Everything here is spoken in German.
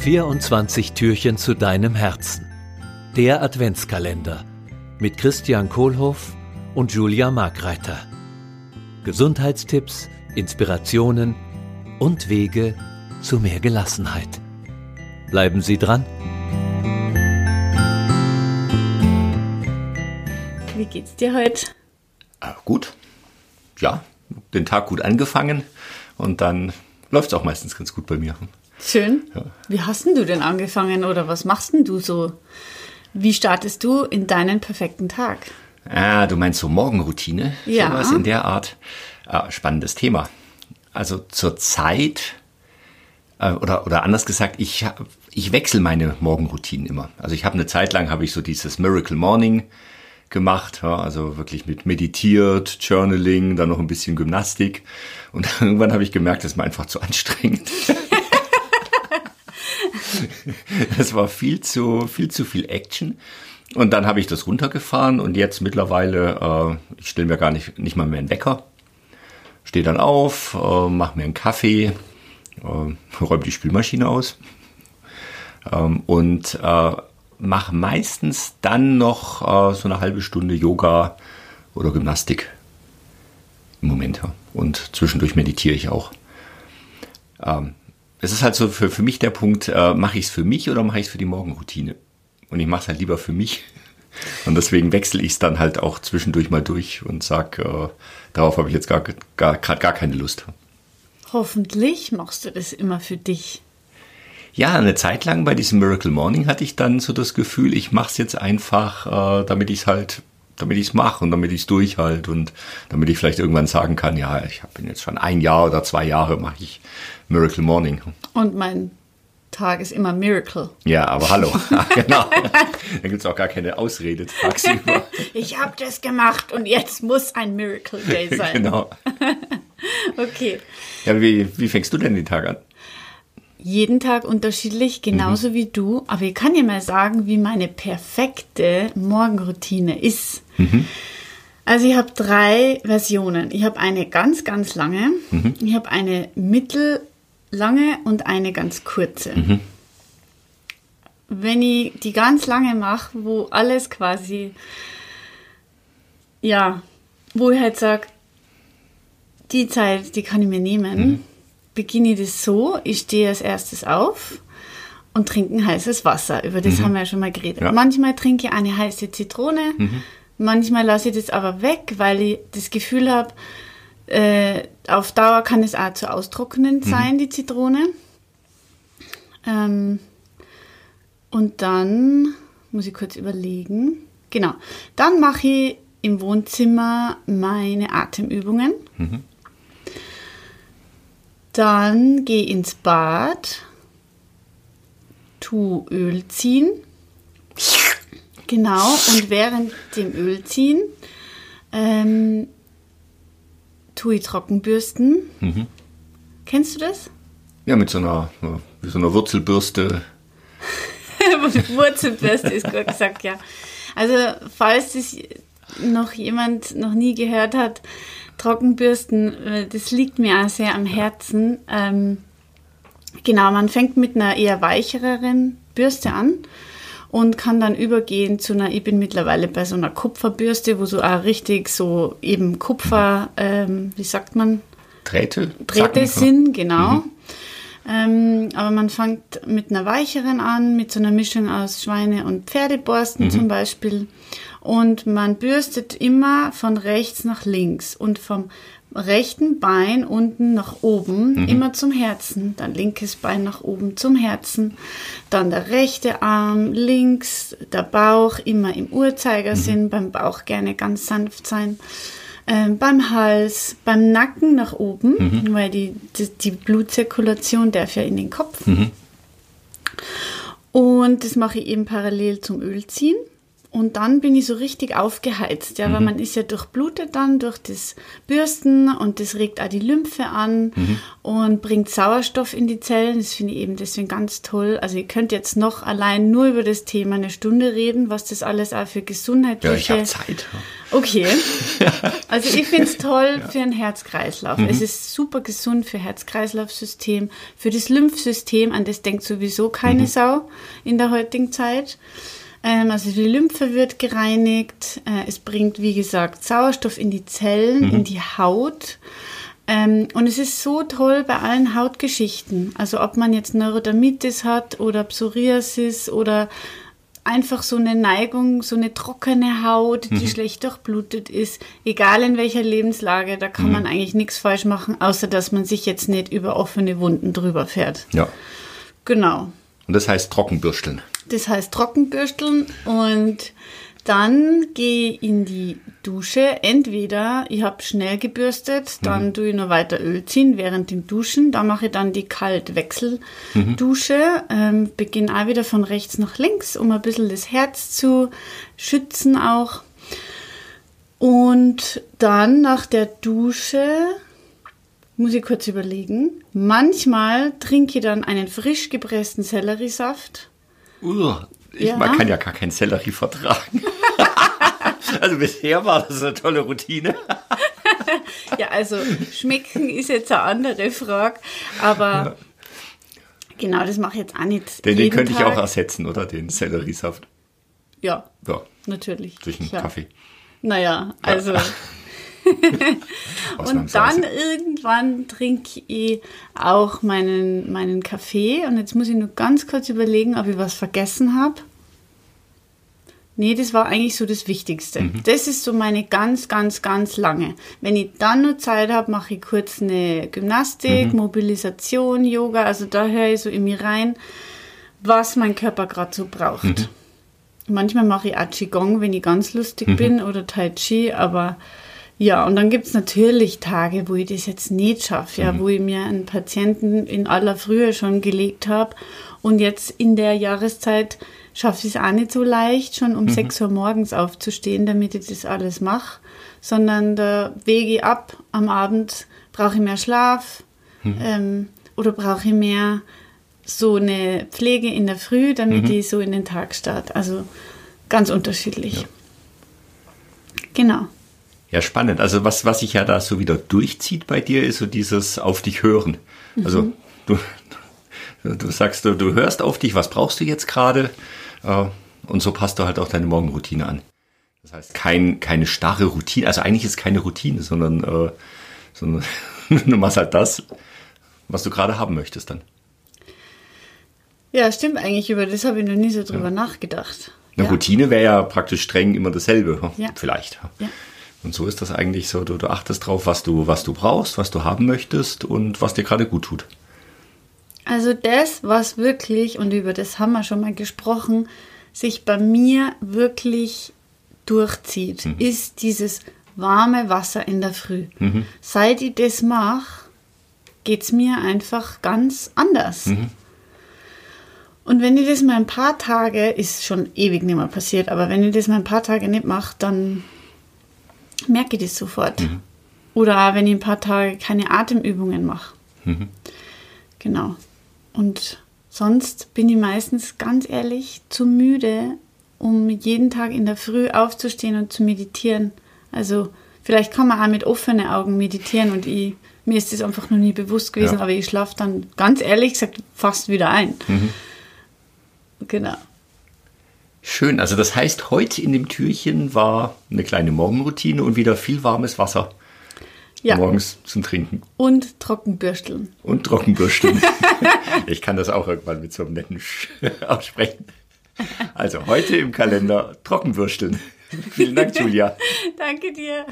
24 Türchen zu deinem Herzen. Der Adventskalender mit Christian Kohlhoff und Julia Markreiter. Gesundheitstipps, Inspirationen und Wege zu mehr Gelassenheit. Bleiben Sie dran. Wie geht's dir heute? Äh, gut. Ja, den Tag gut angefangen und dann läuft es auch meistens ganz gut bei mir. Schön. Ja. Wie hast denn du denn angefangen oder was machst denn du so? Wie startest du in deinen perfekten Tag? Ah, du meinst so Morgenroutine? Ja. Sowas in der Art. Ah, spannendes Thema. Also zur Zeit, äh, oder, oder anders gesagt, ich, ich wechsle meine Morgenroutinen immer. Also ich habe eine Zeit lang, habe ich so dieses Miracle Morning gemacht, ja, also wirklich mit meditiert, Journaling, dann noch ein bisschen Gymnastik. Und irgendwann habe ich gemerkt, das ist mir einfach zu anstrengend. Das war viel zu, viel zu viel Action. Und dann habe ich das runtergefahren und jetzt mittlerweile, äh, ich stelle mir gar nicht, nicht mal mehr einen Wecker. Stehe dann auf, äh, mache mir einen Kaffee, äh, räume die Spülmaschine aus ähm, und äh, mache meistens dann noch äh, so eine halbe Stunde Yoga oder Gymnastik im Moment. Und zwischendurch meditiere ich auch. Ähm, es ist halt so für, für mich der Punkt, äh, mache ich es für mich oder mache ich es für die Morgenroutine? Und ich mache es halt lieber für mich. Und deswegen wechsle ich es dann halt auch zwischendurch mal durch und sag, äh, darauf habe ich jetzt gar, gar, gerade gar keine Lust. Hoffentlich machst du das immer für dich. Ja, eine Zeit lang bei diesem Miracle Morning hatte ich dann so das Gefühl, ich mache es jetzt einfach, äh, damit ich es halt, damit ich es mache und damit ich es durchhalte und damit ich vielleicht irgendwann sagen kann, ja, ich bin jetzt schon ein Jahr oder zwei Jahre mache ich Miracle Morning. Und mein Tag ist immer Miracle. Ja, aber hallo. Ja, genau. Da gibt's auch gar keine Ausrede tagsüber. Ich habe das gemacht und jetzt muss ein Miracle Day sein. genau. Okay. Ja, wie, wie fängst du denn den Tag an? Jeden Tag unterschiedlich, genauso wie du. Aber ich kann dir mal sagen, wie meine perfekte Morgenroutine ist. Also ich habe drei Versionen. Ich habe eine ganz, ganz lange, ich habe eine mittellange und eine ganz kurze. Wenn ich die ganz lange mache, wo alles quasi, ja, wo ich halt sage, die Zeit, die kann ich mir nehmen, beginne ich das so, ich stehe als erstes auf und trinke ein heißes Wasser. Über das haben wir ja schon mal geredet. Ja. Manchmal trinke ich eine heiße Zitrone, manchmal lasse ich das aber weg, weil ich das Gefühl habe, äh, auf Dauer kann es auch zu austrocknend sein, die Zitrone. Ähm, und dann muss ich kurz überlegen. Genau. Dann mache ich im Wohnzimmer meine Atemübungen. Dann gehe ins Bad, tu Öl ziehen. Genau, und während dem Ölziehen ähm, tue ich Trockenbürsten. Kennst du das? Ja, mit so einer, wie so einer Wurzelbürste. Wurzelbürste ist gut gesagt, ja. Also, falls das noch jemand noch nie gehört hat, Trockenbürsten, äh, das liegt mir auch sehr am Herzen. Ähm, genau, man fängt mit einer eher weicheren Bürste an und kann dann übergehen zu einer, ich bin mittlerweile bei so einer Kupferbürste, wo so auch richtig so eben Kupfer, ähm, wie sagt man, Drähte? Drähte sind, genau. Ähm, aber man fängt mit einer weicheren an, mit so einer Mischung aus Schweine- und Pferdeborsten zum Beispiel. Und man bürstet immer von rechts nach links und vom rechten Bein unten nach oben, immer zum Herzen. Dann linkes Bein nach oben zum Herzen. Dann der rechte Arm links, der Bauch immer im Uhrzeigersinn, beim Bauch gerne ganz sanft sein ähm, beim Hals, beim Nacken nach oben, weil die, die, die Blutzirkulation darf ja in den Kopf. Und das mache ich eben parallel zum Ölziehen. Und dann bin ich so richtig aufgeheizt, ja, weil man ist ja durchblutet dann durch das Bürsten und das regt auch die Lymphe an und bringt Sauerstoff in die Zellen. Das finde ich eben deswegen ganz toll. Also ihr könnt jetzt noch allein nur über das Thema eine Stunde reden, was das alles auch für Ja, gesundheitliche... ich habe Zeit. Okay. Also ich finde es toll für den Herzkreislauf. Es ist super gesund für Herz-Kreislauf-System, für das Lymphsystem, an das denkt sowieso keine Sau in der heutigen Zeit. Ähm, also die Lymphe wird gereinigt. Äh, es bringt, wie gesagt, Sauerstoff in die Zellen, in die Haut. Ähm, und es ist so toll bei allen Hautgeschichten. Also ob man jetzt Neurodermitis hat oder Psoriasis oder einfach so eine Neigung, so eine trockene Haut, die schlecht durchblutet ist, egal in welcher Lebenslage, da kann man eigentlich nichts falsch machen, außer dass man sich jetzt nicht über offene Wunden drüber fährt. Ja. Genau. Und das heißt Trockenbürsteln. Das heißt Trockenbürsteln und dann gehe ich in die Dusche. Entweder ich habe schnell gebürstet, dann tue ich noch weiter Öl ziehen während dem Duschen. Da mache ich dann die Kaltwechseldusche. Ähm, Beginne auch wieder von rechts nach links, um ein bisschen das Herz zu schützen auch. Und dann nach der Dusche muss ich kurz überlegen. Manchmal trinke ich dann einen frisch gepressten Selleriesaft. Uah, ich Ja. man kann ja gar keinen Sellerie vertragen. also bisher war das eine tolle Routine. Ja, also schmecken ist jetzt eine andere Frage, aber genau, das mache ich jetzt auch nicht. Den, den könnte ich Tag. auch ersetzen, oder? Den Selleriesaft. Ja, Ja, natürlich. durch einen. Kaffee. Naja, also. Und dann irgendwann trinke ich auch meinen, meinen Kaffee. Und jetzt muss ich nur ganz kurz überlegen, ob ich was vergessen habe. Nee, das war eigentlich so das Wichtigste. Das ist so meine ganz, ganz, ganz lange. Wenn ich dann nur Zeit habe, mache ich kurz eine Gymnastik, Mobilisation, Yoga. Also da höre ich so in mir rein, was mein Körper gerade so braucht. Manchmal mache ich auch Qigong, wenn ich ganz lustig bin, oder Tai Chi, aber ja, und dann gibt es natürlich Tage, wo ich das jetzt nicht schaffe, ja, wo ich mir einen Patienten in aller Frühe schon gelegt habe und jetzt in der Jahreszeit schaffe ich es auch nicht so leicht, schon um 6 Uhr morgens aufzustehen, damit ich das alles mache, sondern da wege ich ab am Abend, brauche ich mehr Schlaf ähm, oder brauche ich mehr so eine Pflege in der Früh, damit ich so in den Tag starte. Also ganz unterschiedlich. Genau. Ja, spannend. Also was, was sich ja da so wieder durchzieht bei dir, ist so dieses auf dich hören. Also du, du sagst, du, du hörst auf dich, was brauchst du jetzt gerade? Äh, Und so passt du halt auch deine Morgenroutine an. Das heißt, kein, keine starre Routine, also eigentlich ist es keine Routine, sondern, äh, sondern du machst halt das, was du gerade haben möchtest dann. Ja, stimmt eigentlich. Über das habe ich noch nie so drüber nachgedacht. Eine ja. Routine wäre ja praktisch streng immer dasselbe. Ja. Vielleicht. Ja. Und so ist das eigentlich so, du, du achtest drauf, was du, was du brauchst, was du haben möchtest und was dir gerade gut tut. Also das, was wirklich, und über das haben wir schon mal gesprochen, sich bei mir wirklich durchzieht, ist dieses warme Wasser in der Früh. Seit ich das mache, geht es mir einfach ganz anders. Und wenn ich das mal ein paar Tage, ist schon ewig nicht mehr passiert, aber wenn ich das mal ein paar Tage nicht mache, dann merke ich das sofort. Oder auch wenn ich ein paar Tage keine Atemübungen mache. Genau. Und sonst bin ich meistens ganz ehrlich zu müde, um jeden Tag in der Früh aufzustehen und zu meditieren. Also vielleicht kann man auch mit offenen Augen meditieren und ich, mir ist das einfach noch nie bewusst gewesen, Ja. aber ich schlafe dann ganz ehrlich gesagt fast wieder ein. Genau. Schön, also das heißt, heute in dem Türchen war eine kleine Morgenroutine und wieder viel warmes Wasser Ja. morgens zum Trinken Und Trockenbürsteln. und Trockenbürsten. ich kann das auch irgendwann mit so einem netten Sch aussprechen. Also heute im Kalender Trockenbürsteln. Vielen Dank, Julia. Danke dir.